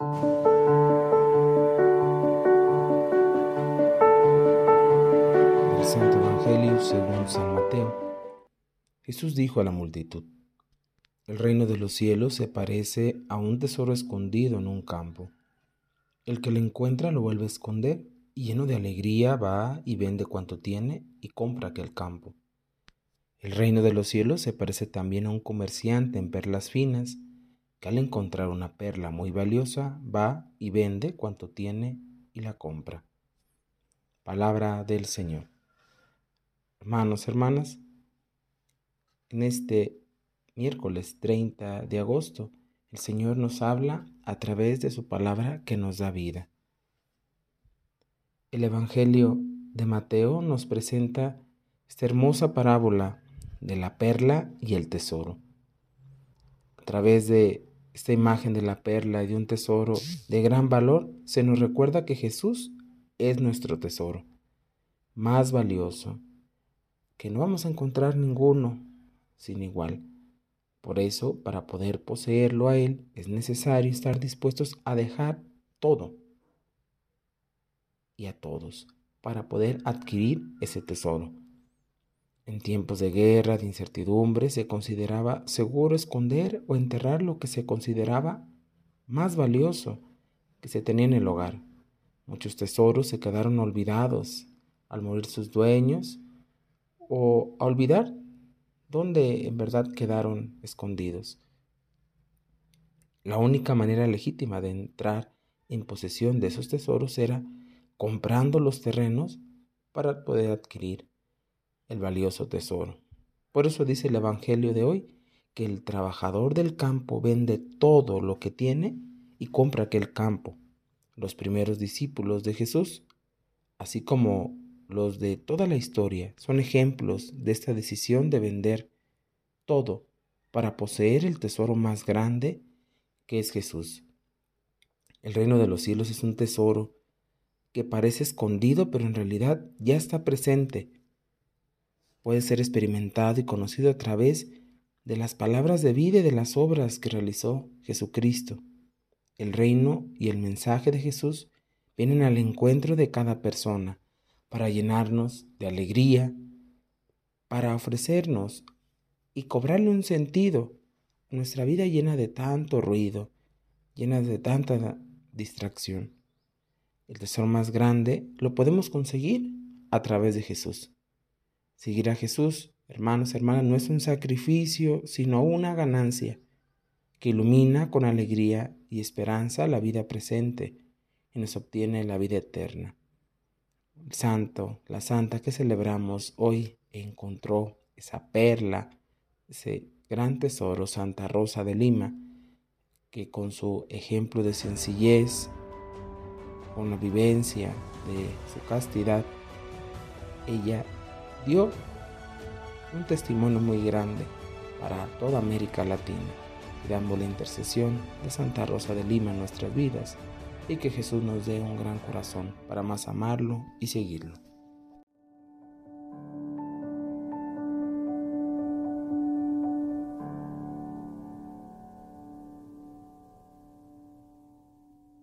Del Santo Evangelio según San Mateo. Jesús dijo a la multitud, El reino de los cielos se parece a un tesoro escondido en un campo. El que lo encuentra lo vuelve a esconder y lleno de alegría va y vende cuanto tiene y compra aquel campo. El reino de los cielos se parece también a un comerciante en perlas finas, que al encontrar una perla muy valiosa va y vende cuanto tiene y la compra. Palabra del Señor. Hermanos, hermanas, en este miércoles 30 de agosto, el Señor nos habla a través de su palabra que nos da vida. El Evangelio de Mateo nos presenta esta hermosa parábola de la perla y el tesoro. A través de esta imagen de la perla y de un tesoro de gran valor, se nos recuerda que Jesús es nuestro tesoro, más valioso, que no vamos a encontrar ninguno sin igual. Por eso, para poder poseerlo a Él, es necesario estar dispuestos a dejar todo y a todos para poder adquirir ese tesoro. En tiempos de guerra, de incertidumbre, se consideraba seguro esconder o enterrar lo que se consideraba más valioso que se tenía en el hogar. Muchos tesoros se quedaron olvidados al morir sus dueños o a olvidar dónde en verdad quedaron escondidos. La única manera legítima de entrar en posesión de esos tesoros era comprando los terrenos para poder adquirir el valioso tesoro. Por eso dice el Evangelio de hoy que el trabajador del campo vende todo lo que tiene y compra aquel campo. Los primeros discípulos de Jesús, así como los de toda la historia son ejemplos de esta decisión de vender todo para poseer el tesoro más grande que es Jesús. El reino de los cielos es un tesoro que parece escondido, pero en realidad ya está presente. Puede ser experimentado y conocido a través de las palabras de vida y de las obras que realizó Jesucristo. El reino y el mensaje de Jesús vienen al encuentro de cada persona para llenarnos de alegría, para ofrecernos y cobrarle un sentido a nuestra vida llena de tanto ruido, llena de tanta distracción. El tesoro más grande lo podemos conseguir a través de Jesús. Seguir a Jesús, hermanos, hermanas, no es un sacrificio, sino una ganancia que ilumina con alegría y esperanza la vida presente y nos obtiene la vida eterna. El santo, la santa que celebramos hoy encontró esa perla, ese gran tesoro, Santa Rosa de Lima, que con su ejemplo de sencillez, con la vivencia de su castidad, ella dio un testimonio muy grande para toda América Latina. Damos la intercesión de Santa Rosa de Lima en nuestras vidas y que Jesús nos dé un gran corazón para más amarlo y seguirlo.